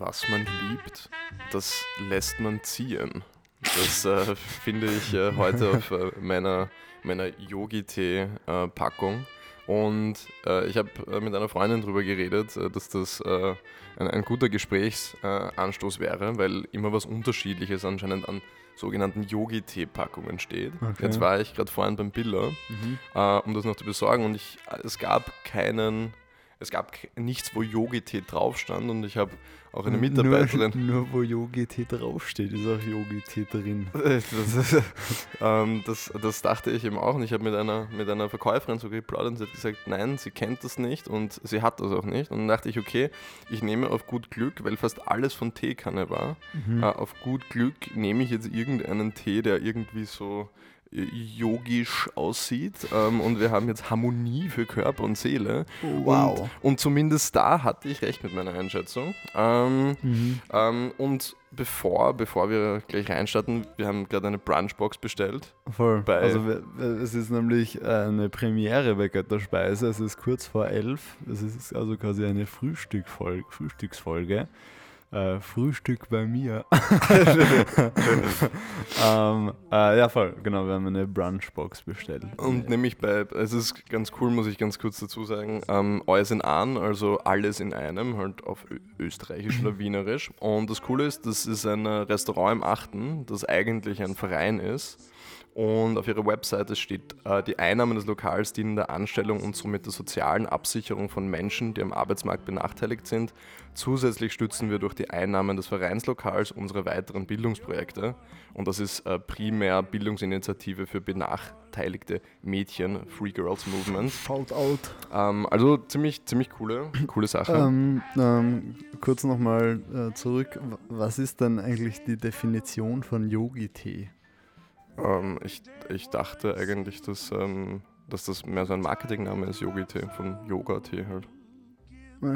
was man liebt, das lässt man ziehen. Das äh, finde ich äh, heute auf äh, meiner, meiner Yogi-Tee-Packung. Und äh, ich habe äh, mit einer Freundin darüber geredet, äh, dass das ein, ein, guter Gesprächsanstoß wäre, weil immer was Unterschiedliches anscheinend an sogenannten Yogi-Tee-Packungen steht. Okay. Jetzt war ich gerade vorhin beim Biller, mhm. um das noch zu besorgen und ich, es gab keinen es gab nichts, wo Yogi-Tee drauf stand und ich habe auch eine Mitarbeiterin. Nur, nur wo Yogi-Tee draufsteht, ist auch Yogi-Tee drin. das, ähm, das, das, dachte ich eben auch und ich habe mit einer, mit einer Verkäuferin so geplaudert und sie hat gesagt, nein, sie kennt das nicht und sie hat das auch nicht. Und dann dachte ich, okay, ich nehme auf gut Glück, weil fast alles von Teekanne war, mhm. äh, auf gut Glück nehme ich jetzt irgendeinen Tee, der irgendwie so yogisch aussieht. Ähm, und wir haben jetzt Harmonie für Körper und Seele. Oh, wow. Und, und, zumindest da hatte ich recht mit meiner Einschätzung. Ähm, mhm. ähm, und bevor, bevor wir gleich reinstarten, wir haben gerade eine Brunchbox bestellt. Voll. also es ist nämlich eine Premiere bei Götterspeise. Es ist kurz vor elf. Es ist also quasi eine Frühstückfolge, Frühstücksfolge. Äh, Frühstück bei mir. ähm, äh, ja, voll, genau, wir haben eine Brunchbox bestellt. Und nämlich bei, es ist ganz cool, muss ich ganz kurz dazu sagen, ähm, alles in an, also alles in einem, halt auf österreichisch oder wienerisch. Und das Coole ist, das ist ein Restaurant im Achten, das eigentlich ein Verein ist und auf ihrer Webseite steht, äh, die Einnahmen des Lokals dienen der Anstellung und somit der sozialen Absicherung von Menschen, die am Arbeitsmarkt benachteiligt sind. Zusätzlich stützen wir durch die Einnahmen des Vereinslokals unsere weiteren Bildungsprojekte. Und das ist äh, primär Bildungsinitiative für benachteiligte Mädchen, Free Girls Movement. Shout out. Ähm, also ziemlich, ziemlich coole, coole Sache. Ähm, ähm, kurz nochmal äh, zurück. Was ist denn eigentlich die Definition von Yogi-Tee? Ähm, ich, ich dachte eigentlich, dass, ähm, dass das mehr so ein Marketingname ist, Yogi-Tee, von Yoga-Tee halt.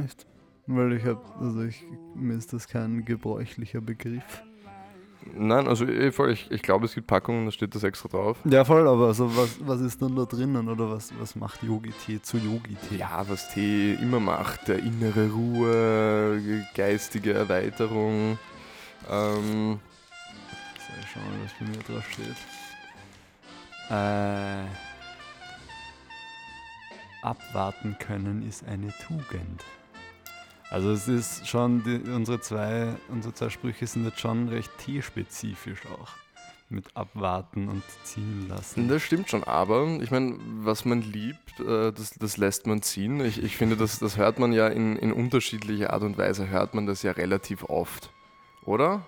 Echt? Weil ich habe, also ich, mir ist das kein gebräuchlicher Begriff. Nein, also eh voll, ich, ich glaube, es gibt Packungen, da steht das extra drauf. Ja, voll, aber also was, was ist dann da drinnen oder was, was macht Yogi-Tee zu Yogi-Tee? Ja, was Tee immer macht, der innere Ruhe, geistige Erweiterung. Ähm, so, schauen wir, was bei mir drauf steht. Äh, abwarten können ist eine Tugend. Also es ist schon, die, unsere, zwei, unsere zwei Sprüche sind jetzt schon recht tierspezifisch auch. Mit abwarten und ziehen lassen. Das stimmt schon, aber ich meine, was man liebt, äh, das, das lässt man ziehen. Ich, ich finde, das, das hört man ja in, in unterschiedlicher Art und Weise, hört man das ja relativ oft, oder?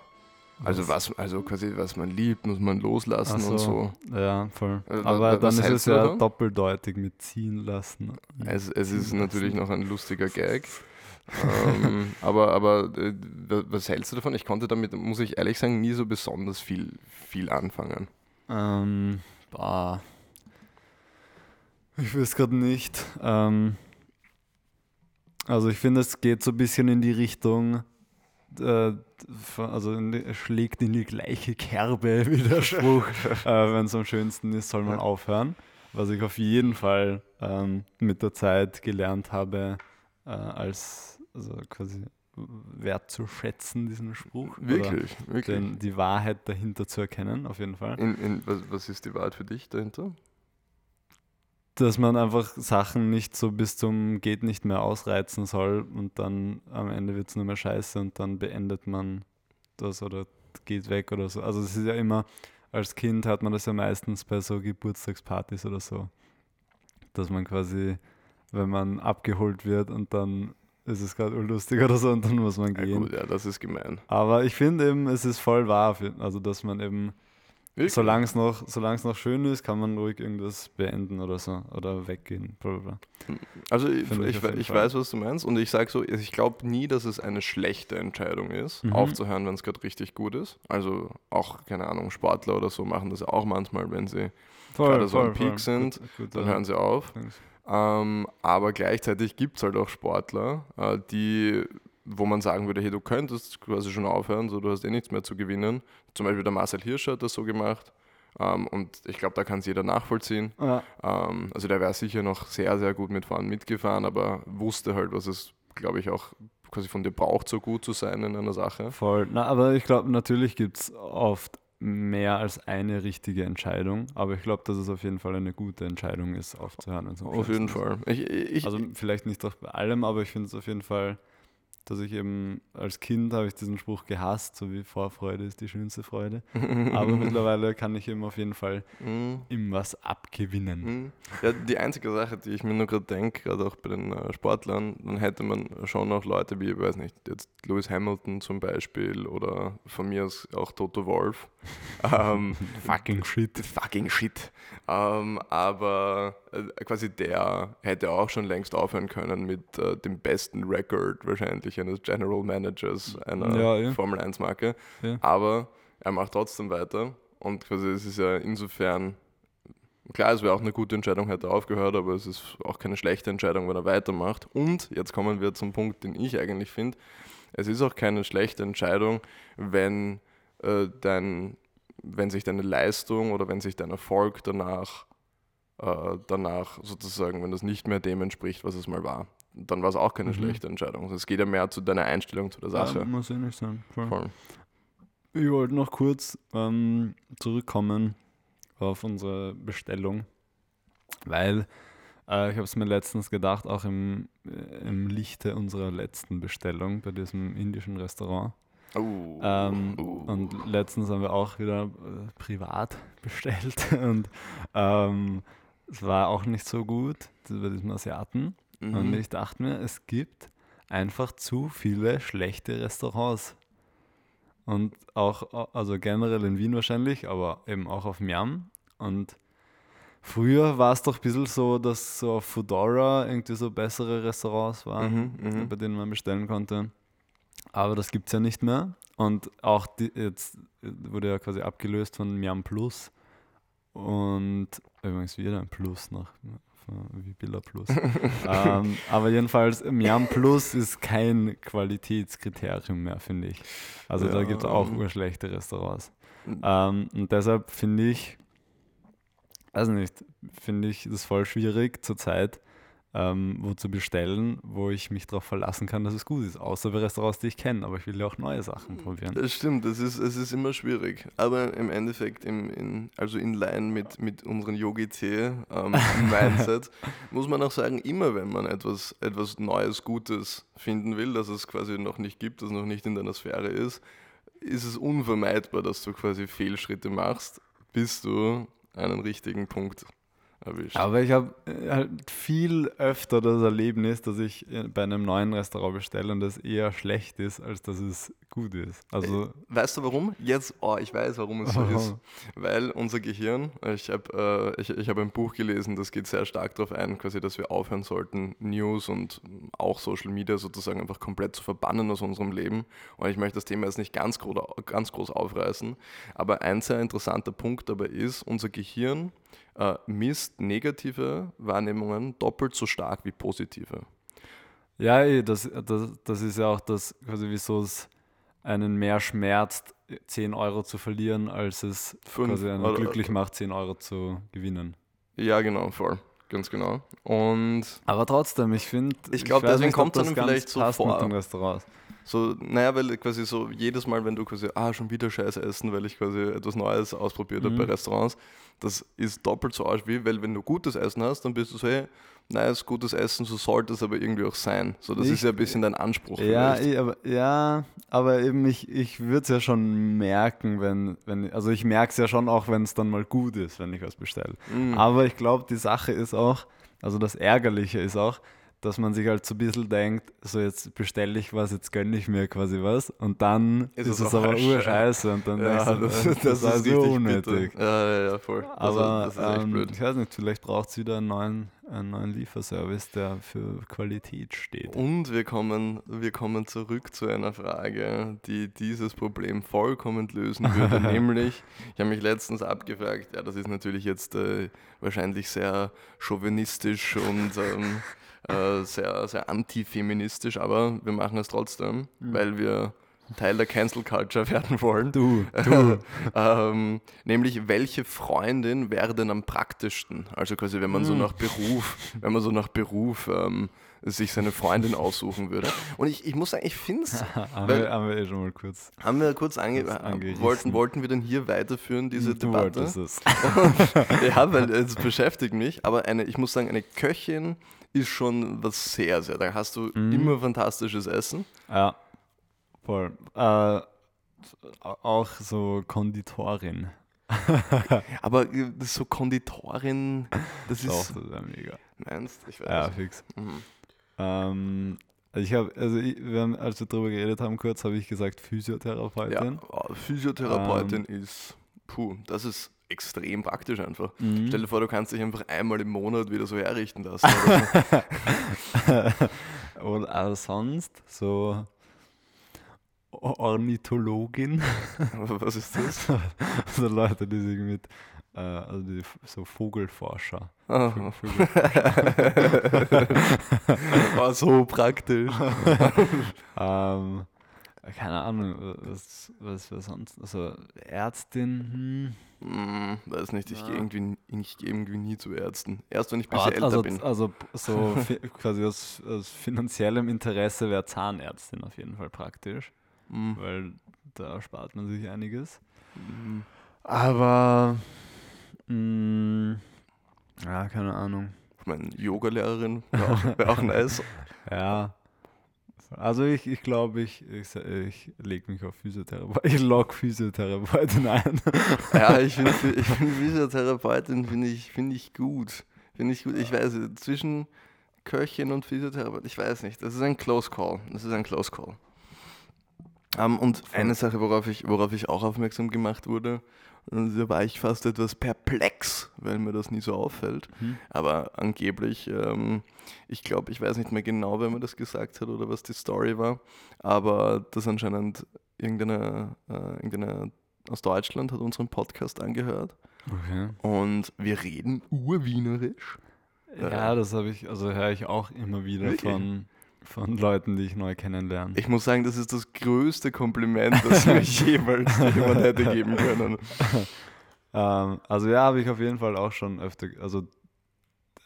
Also was, also quasi was man liebt, muss man loslassen so, und so. Ja, voll. Also, Aber dann ist es ja doppeldeutig mit ziehen lassen. Es, es ist lassen. natürlich noch ein lustiger Gag. ähm, aber aber äh, was hältst du davon? Ich konnte damit, muss ich ehrlich sagen, nie so besonders viel, viel anfangen. Ähm, bah. Ich weiß gerade nicht. Ähm, also ich finde, es geht so ein bisschen in die Richtung, äh, also schlägt in die gleiche Kerbe wie der Spruch, äh, wenn es am schönsten ist, soll man aufhören. Was ich auf jeden Fall ähm, mit der Zeit gelernt habe, äh, als also quasi wertzuschätzen, diesen Spruch. Wirklich, wirklich. Den, die Wahrheit dahinter zu erkennen, auf jeden Fall. In, in, was, was ist die Wahrheit für dich dahinter? Dass man einfach Sachen nicht so bis zum geht nicht mehr ausreizen soll und dann am Ende wird es nur mehr scheiße und dann beendet man das oder geht weg oder so. Also es ist ja immer, als Kind hat man das ja meistens bei so Geburtstagspartys oder so, dass man quasi, wenn man abgeholt wird und dann ist es gerade lustig oder so und dann muss man gehen. Ja, gut, ja, das ist gemein. Aber ich finde eben, es ist voll wahr, also dass man eben Solange es noch, noch schön ist, kann man ruhig irgendwas beenden oder so oder weggehen. Blablabla. Also ich, ich, ich, weiß, was du meinst und ich sage so, ich glaube nie, dass es eine schlechte Entscheidung ist, mhm. aufzuhören, wenn es gerade richtig gut ist. Also auch, keine Ahnung, Sportler oder so machen das ja auch manchmal, wenn sie gerade so am Peak sind, gut, gut, dann hören sie auf. Ähm, aber gleichzeitig gibt es halt auch Sportler, äh, die wo man sagen würde, hey, du könntest quasi schon aufhören, so du hast eh nichts mehr zu gewinnen. Zum Beispiel der Marcel Hirsch hat das so gemacht. Ähm, und ich glaube, da kann es jeder nachvollziehen. Ja. Ähm, also der wäre sicher noch sehr, sehr gut mit Fahren mitgefahren, aber wusste halt, was es, glaube ich, auch quasi von dir braucht, so gut zu sein in einer Sache. Voll. Na, aber ich glaube, natürlich gibt es oft mehr als eine richtige Entscheidung, aber ich glaube, dass es auf jeden Fall eine gute Entscheidung ist, aufzuhören. wenn's am Auf jeden Fall. Ich, ich. Also vielleicht nicht bei allem, aber ich finde es auf jeden Fall dass ich eben als Kind habe ich diesen Spruch gehasst, so wie Vorfreude ist die schönste Freude. Aber mittlerweile kann ich ihm auf jeden Fall Mhm. ihm was abgewinnen. Mhm. Ja, die einzige Sache, die ich mir nur gerade denke, gerade auch bei den äh, Sportlern, dann hätte man schon noch Leute wie, ich weiß nicht, jetzt Lewis Hamilton zum Beispiel oder von mir aus auch Toto Wolf. ähm, Fucking shit. fucking shit. Ähm, aber quasi der hätte auch schon längst aufhören können mit äh, dem besten Record wahrscheinlich eines General Managers einer Ja, ja. Formel 1 Marke. Ja. Aber er macht trotzdem weiter und quasi es ist ja insofern klar, es wäre auch eine gute Entscheidung, hätte er aufgehört, aber es ist auch keine schlechte Entscheidung, wenn er weitermacht. Und jetzt kommen wir zum Punkt, den ich eigentlich finde. Es ist auch keine schlechte Entscheidung, wenn äh, dein, wenn sich deine Leistung oder wenn sich dein Erfolg danach, äh, danach sozusagen, wenn das nicht mehr dem entspricht, was es mal war, dann war es auch keine Mhm. schlechte Entscheidung. Also es geht ja mehr zu deiner Einstellung zu der Sache. Ja, muss ich nicht sein. Voll. Voll. Ich wollte noch kurz ähm, zurückkommen auf unsere Bestellung, weil äh, ich habe es mir letztens gedacht, auch im, äh, im Lichte unserer letzten Bestellung bei diesem indischen Restaurant. Uh, Ähm, uh. Und letztens haben wir auch wieder äh, privat bestellt und ähm, es war auch nicht so gut das bei diesem Asiaten. Mhm. Und ich dachte mir, es gibt einfach zu viele schlechte Restaurants. Und auch, also generell in Wien wahrscheinlich, aber eben auch auf Miam. Und früher war es doch ein bisschen so, dass so auf Foodora irgendwie so bessere Restaurants waren, Mhm, mhm. bei denen man bestellen konnte. Aber das gibt es ja nicht mehr. Und auch die, jetzt wurde ja quasi abgelöst von Miam Plus. Und übrigens wieder ein Plus nach wie Billa Plus. ähm, aber jedenfalls, Miam Plus ist kein Qualitätskriterium mehr, finde ich. Also da Ja, gibt es auch ähm, urschlechte Restaurants. Ähm, und deshalb finde ich, weiß nicht, finde ich das voll schwierig zurzeit, ähm, wo zu bestellen, wo ich mich darauf verlassen kann, dass es gut ist. Außer bei Restaurants, die ich kenne, aber ich will ja auch neue Sachen probieren. Das stimmt, das ist, es ist immer schwierig. Aber im Endeffekt, im, in, also in Line mit, mit unseren Yogi-Tee-Mindset, muss man auch sagen, immer wenn man etwas, etwas Neues, Gutes finden will, das es quasi noch nicht gibt, das noch nicht in deiner Sphäre ist, ist es unvermeidbar, dass du quasi Fehlschritte machst, bis du einen richtigen Punkt erwischt. Aber ich habe äh, halt viel öfter das Erlebnis, dass ich äh, bei einem neuen Restaurant bestelle und das eher schlecht ist, als dass es gut ist. Also, Weißt du warum? Jetzt, oh, ich weiß, warum es so Warum? ist. Weil unser Gehirn, ich habe äh, ich, ich hab ein Buch gelesen, das geht sehr stark darauf ein, quasi, dass wir aufhören sollten, News und auch Social Media sozusagen einfach komplett zu verbannen aus unserem Leben. Und ich möchte das Thema jetzt nicht ganz, gro ganz groß aufreißen, aber ein sehr interessanter Punkt dabei ist, unser Gehirn äh, misst negative Wahrnehmungen doppelt so stark wie positive. ja, eh, das, das, das ist ja auch das, quasi wieso es einen mehr schmerzt, 10 Euro zu verlieren, als es Fünf quasi einen oder- glücklich macht, 10 Euro zu gewinnen. Ja, genau, voll. Ganz genau. Und Aber trotzdem, ich finde. Ich glaub, weiß deswegen nicht, das einem ganz vielleicht so vor. Mit den Restaurants. So, naja, weil quasi so jedes Mal, wenn du quasi, ah, schon wieder Scheiße essen, weil ich quasi etwas Neues ausprobiert habe Mhm. bei Restaurants, das ist doppelt so arsch wie, weil wenn du gutes Essen hast, dann bist du so, hey, nice, gutes Essen, so sollte es aber irgendwie auch sein. So, das Ich- ist ja ein bisschen dein Anspruch Ja, eh, aber, ja, aber eben ich, ich würde es ja schon merken, wenn, wenn, also ich merke es ja schon auch, wenn es dann mal gut ist, wenn ich was bestelle. Mhm. Aber ich glaube, die Sache ist auch, also das Ärgerliche ist auch, dass man sich halt so ein bisschen denkt, so jetzt bestelle ich was, jetzt gönne ich mir quasi was und dann Ist ist, es es aber scheiße. urscheiße und dann ja, du, das, äh, das, war ist so richtig unnötig. bitter. Ja, ja, ja, voll. Aber das, das ist echt ähm, blöd. ich weiß nicht, vielleicht braucht es wieder einen neuen, einen neuen Lieferservice, der für Qualität steht. Und wir kommen, wir kommen zurück zu einer Frage, die dieses Problem vollkommen lösen würde. nämlich, ich habe mich letztens abgefragt, ja, das ist natürlich jetzt äh, wahrscheinlich sehr chauvinistisch und ähm, äh, sehr, sehr antifeministisch, aber wir machen es trotzdem, Mhm. weil wir Teil der Cancel Culture werden wollen. Du, du. ähm, nämlich, welche Freundin wäre denn am praktischsten? Also quasi, wenn man so Hm. nach Beruf, wenn man so nach Beruf ähm, sich seine Freundin aussuchen würde. Und ich, ich muss sagen, ich finde es, haben, wir, haben wir eh schon mal kurz. haben wir kurz ange angerissen. wollten, wollten wir denn hier weiterführen, diese du Debatte? es. ja, weil es beschäftigt mich, aber eine, ich muss sagen, eine Köchin ist schon was sehr, sehr. Da hast du Mhm. immer fantastisches Essen. Ja, voll. Äh, auch so Konditorin. Aber äh, ist so Konditorin, das Doch, ist. das wäre mega. Meinst Ich weiß. Ja, fix. Mhm. Ähm, ich habe, also ich, wir haben, als wir darüber geredet haben, kurz habe ich gesagt Ja, Physiotherapeutin. oh, Physiotherapeutin ist, puh, das ist extrem praktisch einfach. Mhm. Stell dir vor, du kannst dich einfach einmal im Monat wieder so herrichten lassen. Oder auch sonst so Ornithologin. Was ist das? so Leute, die sich mit, äh, also die, so Vogelforscher. Ah. Vögel- War so praktisch. ähm, keine Ahnung, was, was wir sonst, also Ärztin, hm. Hm, weiß nicht, ich Ja. gehe irgendwie, ich gehe irgendwie nie zu Ärzten. Erst wenn ich ein bisschen älter also, bin. also so quasi aus, aus finanziellem Interesse wäre Zahnärztin auf jeden Fall praktisch, Hm. weil da spart man sich einiges. Hm. Aber, mh, ja, keine Ahnung. Ich meine, Yoga-Lehrerin wäre auch, wär auch nice. Ja. Also ich, ich glaube, ich, ich, ich lege mich auf Physiotherapie. Ich log Physiotherapeutin ein. Ja, ich finde ich find Physiotherapeutin finde ich, find ich gut. Finde ich gut. Ich weiß, zwischen Köchin und Physiotherapeut, ich weiß nicht. Das ist ein Close Call. Das ist ein Close Call. Ähm, und eine Sache, worauf ich, worauf ich auch aufmerksam gemacht wurde, und da war ich fast etwas perplex, weil mir das nie so auffällt. Hm. Aber angeblich, ähm, ich glaube, ich weiß nicht mehr genau, wer mir das gesagt hat oder was die Story war, aber das anscheinend irgendeine, äh, irgendeine aus Deutschland hat unseren Podcast angehört Okay. und wir reden urwienerisch. Ja, das habe ich, also höre ich auch immer wieder Wirklich? von, von Leuten, die ich neu kennenlerne. Ich muss sagen, das ist das größte Kompliment, das mir jemals jemand hätte geben können. Ähm, also ja, habe ich auf jeden Fall auch schon öfter, also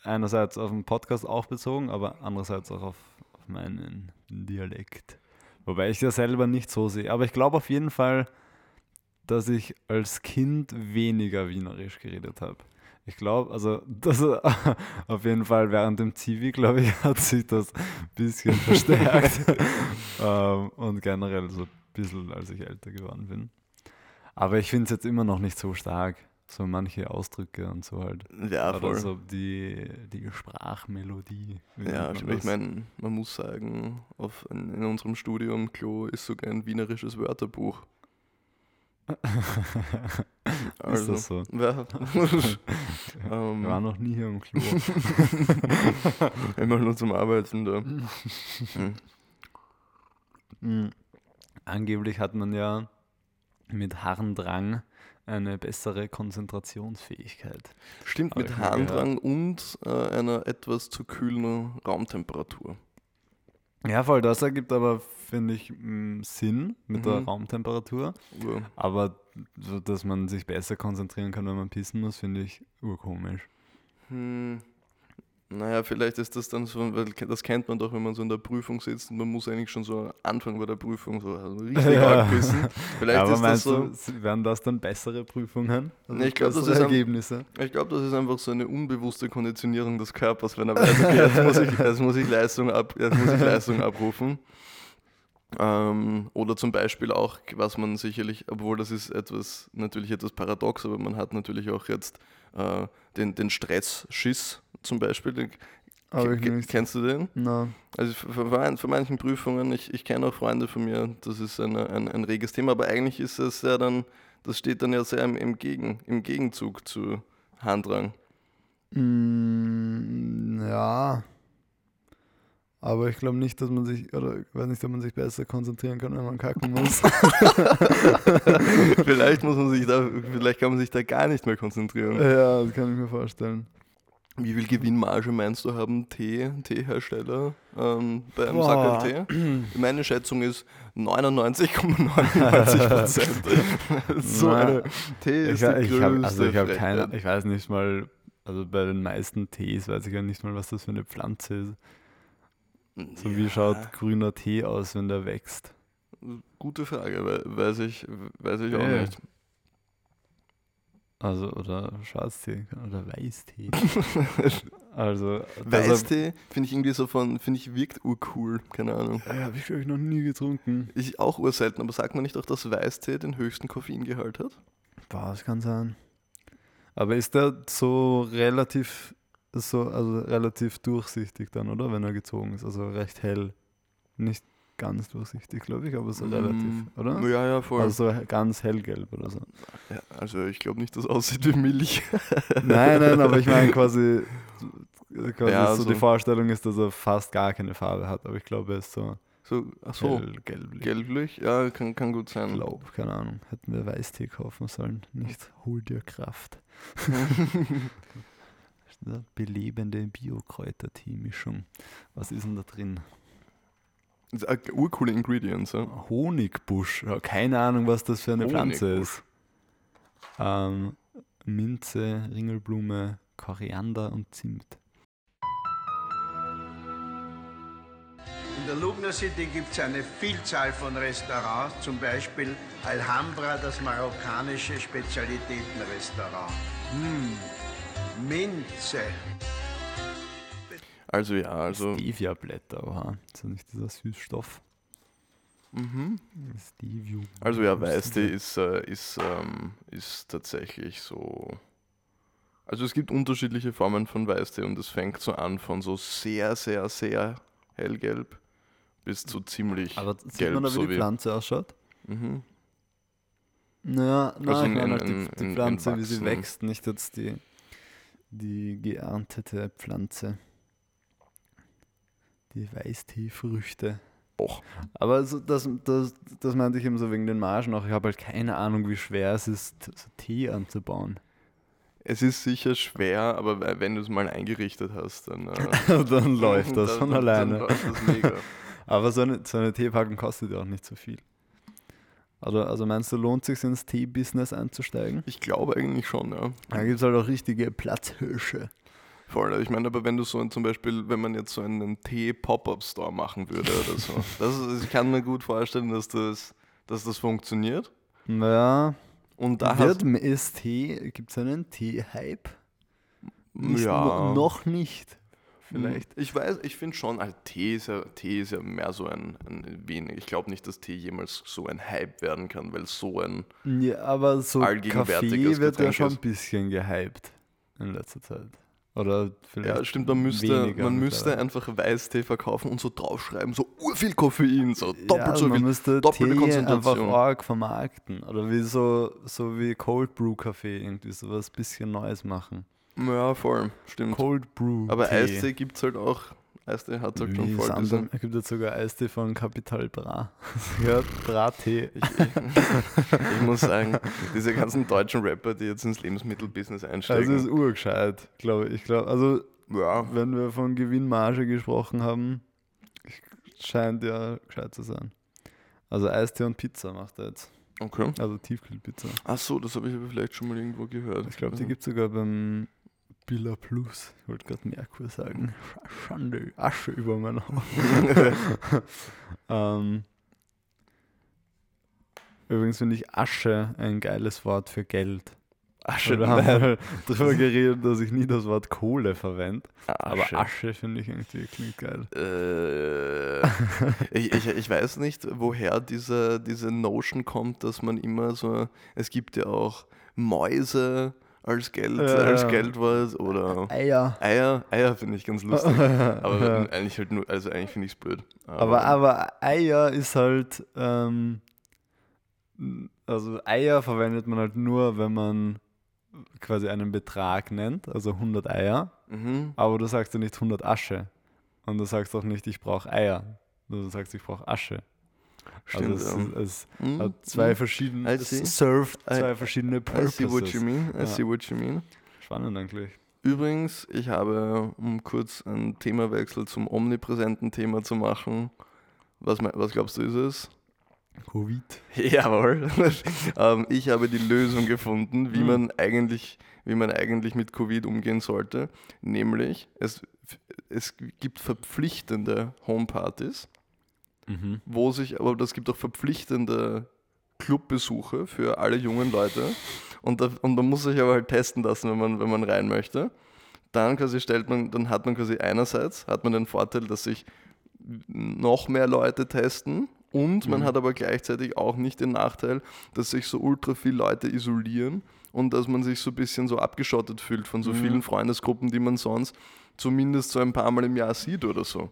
einerseits auf den Podcast auch bezogen, aber andererseits auch auf, auf meinen Dialekt. Wobei ich das selber nicht so sehe. Aber ich glaube auf jeden Fall, dass ich als Kind weniger Wienerisch geredet habe. Ich glaube, also das auf jeden Fall während dem Zivi, glaube ich, hat sich das ein bisschen verstärkt. ähm, und generell so ein bisschen, als ich älter geworden bin. Aber ich finde es jetzt immer noch nicht so stark. So manche Ausdrücke und so halt. Ja, Oder voll. so die, die Sprachmelodie. Ja, ich meine, man muss sagen, auf, in, in unserem Studium Klo ist sogar ein wienerisches Wörterbuch. Ist das so? Ja. Ähm, war noch nie hier im Klo. immer nur zum Arbeiten da. Mhm. Hm. Mhm. Angeblich hat man ja mit Harndrang eine bessere Konzentrationsfähigkeit. Stimmt, mit Harndrang und äh, einer etwas zu kühlen Raumtemperatur. Ja, voll, das ergibt aber, finde ich, mm, Sinn mit der Mhm. Raumtemperatur. Ja. Aber so, dass man sich besser konzentrieren kann, wenn man pissen muss, finde ich urkomisch. Hm. Naja, vielleicht ist das dann so, weil das kennt man doch, wenn man so in der Prüfung sitzt und man muss eigentlich schon so Anfang bei der Prüfung so richtig Ja. arg pissen. Vielleicht aber ist das meinst so. du, wären das dann bessere Prüfungen? Also ich glaub, das ist Ergebnisse. Ich glaube, das ist einfach so eine unbewusste Konditionierung des Körpers, wenn er weiß, okay, jetzt muss ich, jetzt muss ich, Leistung, ab, jetzt muss ich Leistung abrufen. Ähm, oder zum Beispiel auch, was man sicherlich, obwohl das ist etwas, natürlich etwas paradox, aber man hat natürlich auch jetzt äh, den, den Stress-Schiss zum Beispiel. Kennst du den? Na, Also für, für manchen Prüfungen, ich, ich kenne auch Freunde von mir, das ist eine, ein, ein reges Thema, aber eigentlich ist es ja dann, das steht dann ja sehr im, im, Gegen, im Gegenzug zu Handrang. Mm, ja. Aber ich glaube nicht, dass man sich, oder ich weiß nicht, ob man sich besser konzentrieren kann, wenn man kacken muss. vielleicht muss man sich da, vielleicht kann man sich da gar nicht mehr konzentrieren. ja, das kann ich mir vorstellen. Wie viel Gewinnmarge meinst du haben Tee, Teehersteller ähm, beim Boah. Sackerl Tee? Meine Schätzung ist 99,99 Prozent. so Na, eine Tee ist Ich, die ich, hab, also ich, hab größte keine, ich weiß nicht mal, also bei den meisten Tees weiß ich ja nicht mal, was das für eine Pflanze ist. So wie Ja, schaut grüner Tee aus, wenn der wächst? Gute Frage, we- weiß ich, weiß ich auch Ja. nicht. Also, oder Schwarztee oder Weißtee. also, Weißtee finde ich irgendwie so von, finde ich, wirkt urcool, keine Ahnung. Ja, habe ich glaube ich noch nie getrunken. Ich auch urselten, aber sagt man nicht auch, dass Weißtee den höchsten Koffeingehalt hat? Boah, das kann sein. Aber ist der so relativ, so, also relativ durchsichtig dann, oder? Wenn er gezogen ist. Also recht hell. Nicht ganz durchsichtig, glaube ich, aber so relativ, Mm, oder? Ja, ja, voll. Also so ganz hellgelb oder so. ja, also ich glaube nicht, dass es aussieht wie Milch. Nein, nein, aber ich meine quasi, quasi Ja, so so. die Vorstellung ist, dass er fast gar keine Farbe hat, aber ich glaube, er ist so, So, ach so, hellgelblich. gelblich? Ja, kann, kann gut Ich sein. glaube, keine Ahnung. Hätten wir Weißtee kaufen sollen. Nicht hol dir Kraft. Belebende Bio-Kräutertee-Mischung. Was ist denn da drin? Das ist auch urcoole Ingredients, ja. Honigbusch. Ja, keine Ahnung, was das für eine Pflanze Honigbusch. ist. Ähm, Minze, Ringelblume, Koriander und Zimt. In der Lugner City gibt es eine Vielzahl von Restaurants, zum Beispiel Alhambra, das marokkanische Spezialitätenrestaurant. Hm, Minze. Also ja, also. Stevia-Blätter, oha. Ist das nicht dieser Süßstoff? Mhm. Stevia. Also ja, Weißtee ist, äh, ist, ähm, ist tatsächlich so. Also es gibt unterschiedliche Formen von Weißtee und es fängt so an von so sehr, sehr, sehr hellgelb bis zu ziemlich Aber sieht gelb. man da, wie so die Pflanze ausschaut? Mhm. Naja, nein, Also ich in- meine halt in- die, die in- Pflanze, wie sie wächst, nicht jetzt die, die geerntete Pflanze. Die Weißteefrüchte. Och. Aber so, das, das, das meinte ich eben so wegen den Margen auch. Ich habe halt keine Ahnung, wie schwer es ist, so Tee anzubauen. Es ist sicher schwer, aber we- wenn du es mal eingerichtet hast, dann, äh, dann läuft das von dann- alleine. Dann läuft das mega. Aber so eine, so eine Teepackung kostet ja auch nicht so viel. Also, also meinst du, lohnt sich ins Tee-Business einzusteigen? Ich glaube eigentlich schon, ja. Da gibt es halt auch richtige Platzhirsche. Voll. Ich meine, aber wenn du so ein, zum Beispiel, wenn man jetzt so einen Tee-Pop-Up-Store machen würde oder so, das ist, ich kann mir gut vorstellen, dass das, dass das funktioniert. Ja, Und da wird hast, ist Tee, gibt es einen Tee-Hype? Ja, no- Noch nicht. Vielleicht. Ich weiß, ich finde schon, also Tee ist ja, Tee ist ja mehr so ein, ein wenig. Ich glaube nicht, dass Tee jemals so ein Hype werden kann, weil so ein Ja, aber so Allgegenwärtiges Kaffee wird ja Getränk schon ist. ein bisschen gehypt in letzter Zeit. Oder vielleicht Ja, stimmt, man müsste, man müsste einfach Weißtee verkaufen und so draufschreiben, so urviel Koffein, so doppelt ja, so man viel. müsste doppelte Tee Konzentration. einfach arg vermarkten. Oder wie so, so wie Cold Brew Kaffee, irgendwie sowas bisschen Neues machen. Ja, voll, stimmt. Cold Brew Aber Tee. Eistee gibt es halt auch. Eistee hat halt schon voll Sand- diese. Es gibt jetzt sogar Eistee von Capital Bra. ja, Bra-Tee. Ich muss sagen, diese ganzen deutschen Rapper, die jetzt ins Lebensmittelbusiness Also einsteigen. ist urgescheit, glaube ich. Ich glaube, also ja, wenn wir von Gewinnmarge gesprochen haben, scheint ja gescheit zu sein. Also Eistee und Pizza macht er jetzt. okay. Also Tiefkühlpizza. Ach so, das habe ich aber vielleicht schon mal irgendwo gehört. Ich glaube, die gibt es sogar beim Billa Plus. Ich wollte gerade Merkur sagen. Sch- Schande, Asche über mein Haupt. ähm, übrigens finde ich Asche ein geiles Wort für Geld. Asche, Wir haben mal darüber geredet, dass ich nie das Wort Kohle verwende. Aber Asche. Asche finde ich irgendwie klingt geil. Äh, ich, ich, ich weiß nicht, woher diese, diese Notion kommt, dass man immer so, es gibt ja auch Mäuse als Geld, Ja, als ja. Geldwort oder Eier. Eier, Eier finde ich ganz lustig. Aber eigentlich halt nur, also eigentlich finde ich es blöd. aber, aber Eier ist halt, ähm, also Eier verwendet man halt nur, wenn man quasi einen Betrag nennt, also 100 Eier, Mhm. aber du sagst ja nicht 100 Asche. Und du sagst auch nicht, ich brauche Eier. Du sagst, ich brauche Asche. Stimmt, also es, es Mhm. hat zwei Mhm. verschiedene, I es see. served I- zwei verschiedene I see what you Purposes. mean. I Ja. see what you mean. Spannend eigentlich. Übrigens, ich habe, um kurz einen Themawechsel zum omnipräsenten Thema zu machen, was, was glaubst du ist es? Covid. Jawohl. ähm, ich habe die Lösung gefunden, wie Hm. man eigentlich, wie man eigentlich mit Covid umgehen sollte. Nämlich, es, es gibt verpflichtende Homepartys, Mhm. wo sich, aber das gibt auch verpflichtende Clubbesuche für alle jungen Leute. Und, da, und man muss sich aber halt testen lassen, wenn man, wenn man rein möchte. Dann quasi stellt man, dann hat man quasi einerseits hat man den Vorteil, dass sich noch mehr Leute testen und man Mhm. hat aber gleichzeitig auch nicht den Nachteil, dass sich so ultra viele Leute isolieren und dass man sich so ein bisschen so abgeschottet fühlt von so Mhm. vielen Freundesgruppen, die man sonst zumindest so ein paar Mal im Jahr sieht oder so.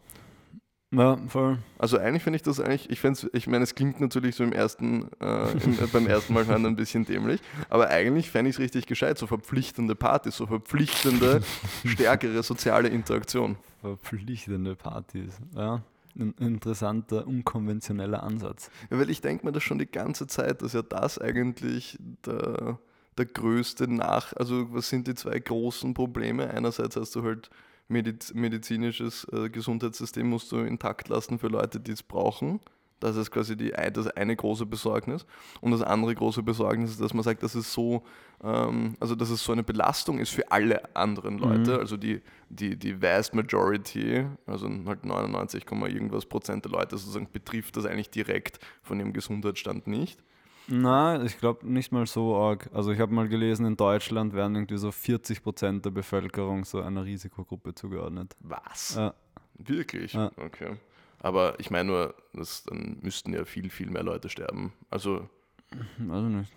Ja, voll. Also eigentlich finde ich das eigentlich, ich, find's- ich meine, es klingt natürlich so im ersten, äh, im, äh, beim ersten Mal hören ein bisschen dämlich, aber eigentlich fände ich es richtig gescheit, so verpflichtende Partys, so verpflichtende, stärkere soziale Interaktion. Verpflichtende Partys. Ja. Ein interessanter, unkonventioneller Ansatz. Ja, weil ich denke mir das schon die ganze Zeit, dass ja das eigentlich der, der größte Nach... Also was sind die zwei großen Probleme? Einerseits hast du halt mediz medizinisches äh, Gesundheitssystem musst du intakt lassen für Leute, die es brauchen. Das ist quasi die, das eine große Besorgnis. Und das andere große Besorgnis ist, dass man sagt, dass es so, ähm, also dass es so eine Belastung ist für alle anderen Leute. Mhm. Also die, die, die vast majority, also halt 99, Komma irgendwas Prozent der Leute sozusagen betrifft das eigentlich direkt von ihrem Gesundheitsstand nicht. Na, ich glaube nicht mal so arg. Also ich habe mal gelesen, in Deutschland werden irgendwie so 40 Prozent der Bevölkerung so einer Risikogruppe zugeordnet. Was? Ja. Wirklich? Ja. Okay. Aber ich meine nur, das, dann müssten ja viel, viel mehr Leute sterben. Also Also nicht.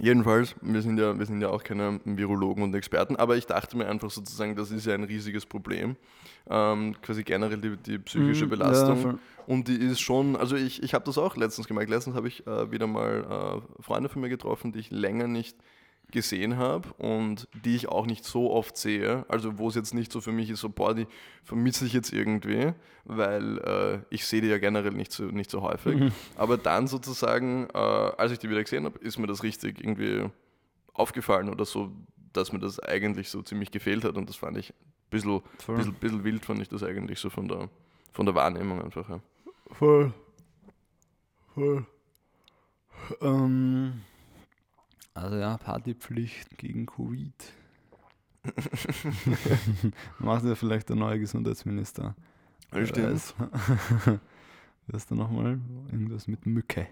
Jedenfalls, wir sind, ja, wir sind ja auch keine Virologen und Experten, aber ich dachte mir einfach sozusagen, das ist ja ein riesiges Problem. Ähm, quasi generell die, die psychische Mhm, Belastung. ja, und die ist schon, also ich, ich habe das auch letztens gemerkt. Letztens habe ich äh, wieder mal äh, Freunde von mir getroffen, die ich länger nicht gesehen habe und die ich auch nicht so oft sehe. Also wo es jetzt nicht so für mich ist, so boah, die vermisse ich jetzt irgendwie, weil äh, ich sehe die ja generell nicht so, nicht so häufig. Mhm. Aber dann sozusagen, äh, als ich die wieder gesehen habe, ist mir das richtig irgendwie aufgefallen oder so, dass mir das eigentlich so ziemlich gefehlt hat und das fand ich ein bisschen, Voll. bisschen, bisschen wild, fand ich das eigentlich so von der, von der Wahrnehmung einfach. Ja. Voll. Voll. Ähm, also ja, Partypflicht gegen Covid. Macht ja vielleicht der neue Gesundheitsminister. Wer Stimmt. weiß. Wer ist da nochmal? Irgendwas mit Mücke.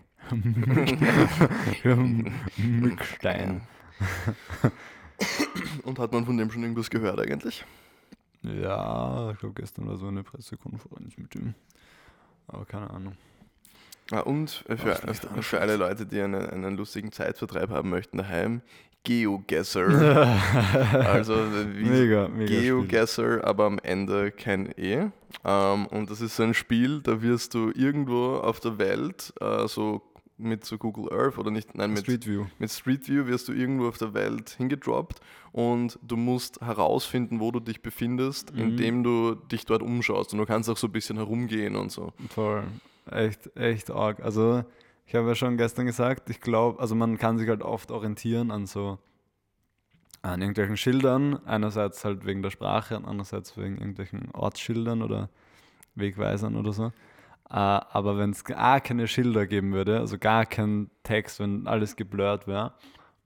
Mückstein. Und hat man von dem schon irgendwas gehört eigentlich? Ja, ich glaube gestern war so eine Pressekonferenz mit ihm. Aber keine Ahnung. Ah, und für, für, für alle Leute, die einen, einen lustigen Zeitvertreib haben möchten daheim, GeoGuessr. also wie mega, mega. Spiel. GeoGuessr, aber am Ende kein E. Ähm, und das ist so ein Spiel, da wirst du irgendwo auf der Welt, äh, so mit so Google Earth oder nicht, nein, mit Street View. mit Street View wirst du irgendwo auf der Welt hingedroppt und du musst herausfinden, wo du dich befindest, Mhm. indem du dich dort umschaust. Und du kannst auch so ein bisschen herumgehen und so. Voll. Echt, echt arg. Also, ich habe ja schon gestern gesagt, ich glaube, also man kann sich halt oft orientieren an so, an irgendwelchen Schildern. Einerseits halt wegen der Sprache und andererseits wegen irgendwelchen Ortsschildern oder Wegweisern oder so. Äh, aber wenn es gar keine Schilder geben würde, also gar kein Text, wenn alles geblurrt wäre,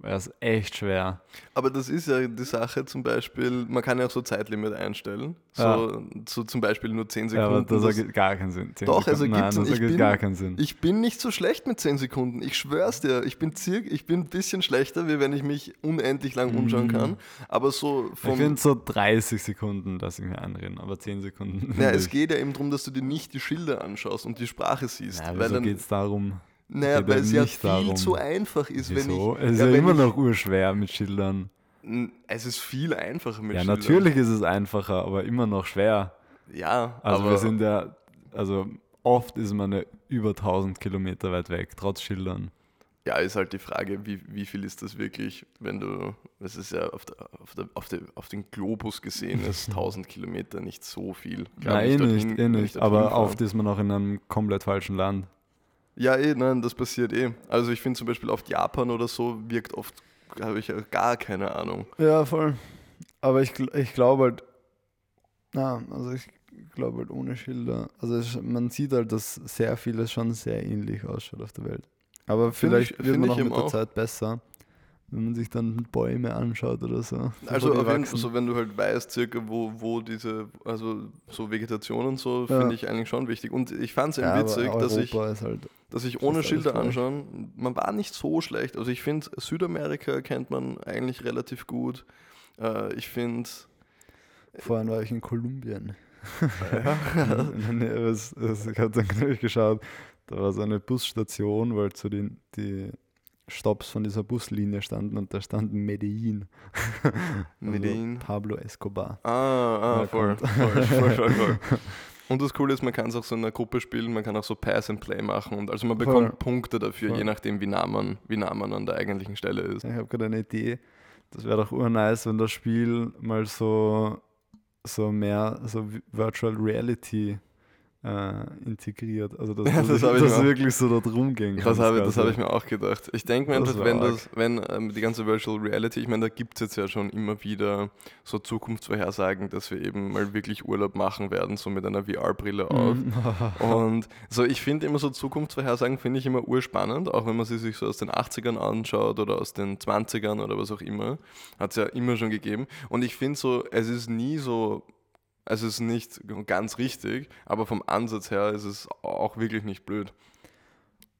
wäre es echt schwer. Aber das ist ja die Sache zum Beispiel, man kann ja auch so Zeitlimit einstellen. So, Ja. so zum Beispiel nur 10 Ja, aber Sekunden. das Das- ergibt gar keinen Sinn. Doch, Sekunden- ergibt Nein, das Ich ergibt bin- gar keinen Sinn. ich bin nicht so schlecht mit 10 Sekunden. Ich schwör's dir. Ich bin, circa, ich bin ein bisschen schlechter, wie wenn ich mich unendlich lang umschauen Mhm. kann. Aber so Ich vom. finde so 30 Sekunden, lass ich mir einreden, aber 10 Sekunden. ja, es ich- geht ja eben darum, dass du dir nicht die Schilder anschaust und die Sprache siehst. Ja, weil wieso dann, geht es darum? Naja, ja weil es ja viel darum. zu einfach ist, wenn Wieso? ich. es ist ja, ja, wenn immer ich, noch urschwer mit Schildern. Es ist viel einfacher mit ja, Schildern. natürlich ist es einfacher, aber immer noch schwer. Ja, Also aber wir sind ja, also oft ist man ja über 1000 Kilometer weit weg, trotz Schildern. ja, ist halt die Frage, wie, wie viel ist das wirklich, wenn du, das ist ja auf, der, auf, der, auf, der, auf den Globus gesehen, ist 1000 Kilometer nicht so viel. Klar, Nein, eh nicht, eh wenn ich nicht. Aber oft ist man auch in einem komplett falschen Land. Ja, eh, nein, das passiert eh. Also ich finde zum Beispiel oft Japan oder so wirkt oft habe ich ja gar keine Ahnung. Ja, voll. Aber ich, ich glaube halt, na, also ich glaube halt ohne Schilder, also es, man sieht halt, dass sehr vieles schon sehr ähnlich ausschaut auf der Welt. Aber vielleicht ich- wird man auch mit der auch. Zeit besser, wenn man sich dann Bäume anschaut oder so. Also auf jeden Fall, wachsen. so wenn du halt weißt, circa wo, wo diese, also so Vegetation und so, Ja. finde ich eigentlich schon wichtig. Und ich fand es eben ja, witzig, dass ich, halt, dass ich ohne Schilder anschauen, man war nicht so schlecht. Also ich finde, Südamerika kennt man eigentlich relativ gut. Äh, ich finde, vorhin war ich in Kolumbien. der Nähe, was, was, ich habe dann gleich geschaut, da war so eine Busstation, halt so die, die Stops von dieser Buslinie standen und da stand Medellin. Medellin. Also Pablo Escobar. Ah, ah voll, voll, voll, voll, voll. Und das Coole ist, man kann es auch so in einer Gruppe spielen, man kann auch so Pass and Play machen und also man Voll. bekommt Punkte dafür, Voll. je nachdem wie nah man, wie nah man an der eigentlichen Stelle ist. Ich habe gerade eine Idee. Das wäre doch urnice, wenn das Spiel mal so, so mehr so vi- Virtual Reality äh, integriert. Also dass, Ja, das dass auch- wirklich so drum gehen Das habe das quasi. hab ich mir auch gedacht. Ich denke mir Das einfach, wenn, das, wenn ähm, die ganze Virtual Reality, ich meine, da gibt es jetzt ja schon immer wieder so Zukunftsvorhersagen, dass wir eben mal wirklich Urlaub machen werden, so mit einer VR-Brille auf. Mhm. Und so, ich finde immer so Zukunftsvorhersagen, finde ich immer urspannend, auch wenn man sie sich so aus den 80ern anschaut oder aus den 20ern oder was auch immer. Hat es ja immer schon gegeben. Und ich finde so, es ist nie so, es ist nicht ganz richtig, aber vom Ansatz her ist es auch wirklich nicht blöd.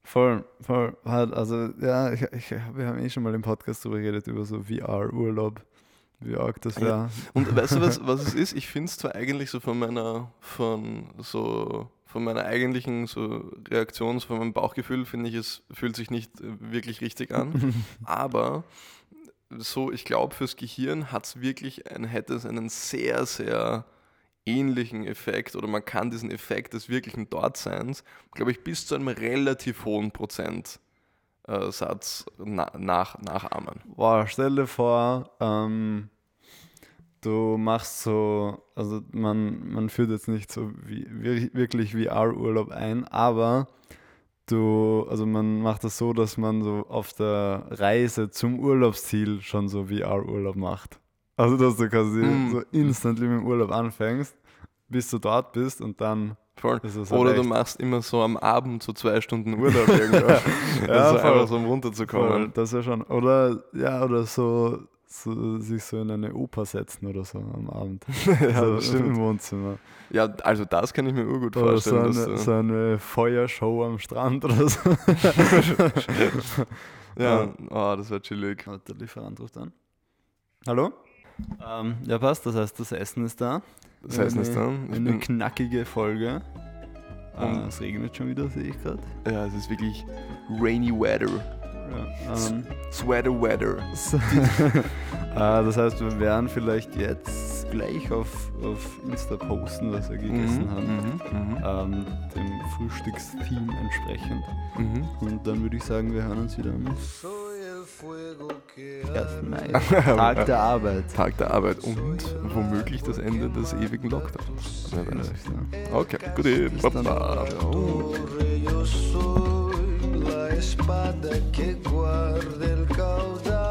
Voll, voll. Halt, also, ja, ich, ich, wir haben eh schon mal im Podcast darüber geredet, über so VR-Urlaub. Wie arg das Ja. wäre. Und weißt du, was, was es ist? Ich finde es zwar eigentlich so von meiner, von so, von meiner eigentlichen so Reaktion, so von meinem Bauchgefühl, finde ich, es fühlt sich nicht wirklich richtig an. Aber so, ich glaube, fürs Gehirn hat es wirklich, ein, hätte es einen sehr, sehr ähnlichen Effekt oder man kann diesen Effekt des wirklichen Dortseins, glaube ich, bis zu einem relativ hohen Prozentsatz na, nach, nachahmen. Boah, stell dir vor, ähm, du machst so, also man, man führt jetzt nicht so wie, wir- wirklich VR-Urlaub ein, aber du, also man macht das so, dass man so auf der Reise zum Urlaubsziel schon so VR-Urlaub macht. Also dass du quasi Mm. so instantly mit dem Urlaub anfängst, bis du dort bist und dann Voll. ist es Oder halt du machst immer so am Abend so zwei Stunden Urlaub irgendwo. Ja, also voll. einfach so um Voll, runterzukommen. das ja schon. Oder ja, oder so, so sich so in eine Oper setzen oder so am Abend. ja, so das im stimmt. Wohnzimmer. Ja, also das kann ich mir urgut Oder so vorstellen. dass eine, du- so eine Feuershow am Strand oder so. ja, oh, das wäre chillig. Hat der Lieferant ruft an. Hallo? Ähm, ja, passt. Das heißt, das Essen ist da. Das heißt nicht eine, dann. Ich Eine knackige Folge. Und- es regnet schon wieder, sehe ich gerade. ja, es ist wirklich rainy weather. Ja, ähm, Sweater weather. Äh, das heißt, wir werden vielleicht jetzt gleich auf, auf Insta posten, was wir gegessen haben. Mhm, Ähm, dem Frühstückstheme entsprechend. mhm, mhm. Und dann würde ich sagen, wir hören uns wieder am Soy el fuego que 1. Mai. Tag der Arbeit. Tag der Arbeit und womöglich das Ende des ewigen Lockdowns. Wer weiß. Vielleicht, ja. Okay, gut. dann.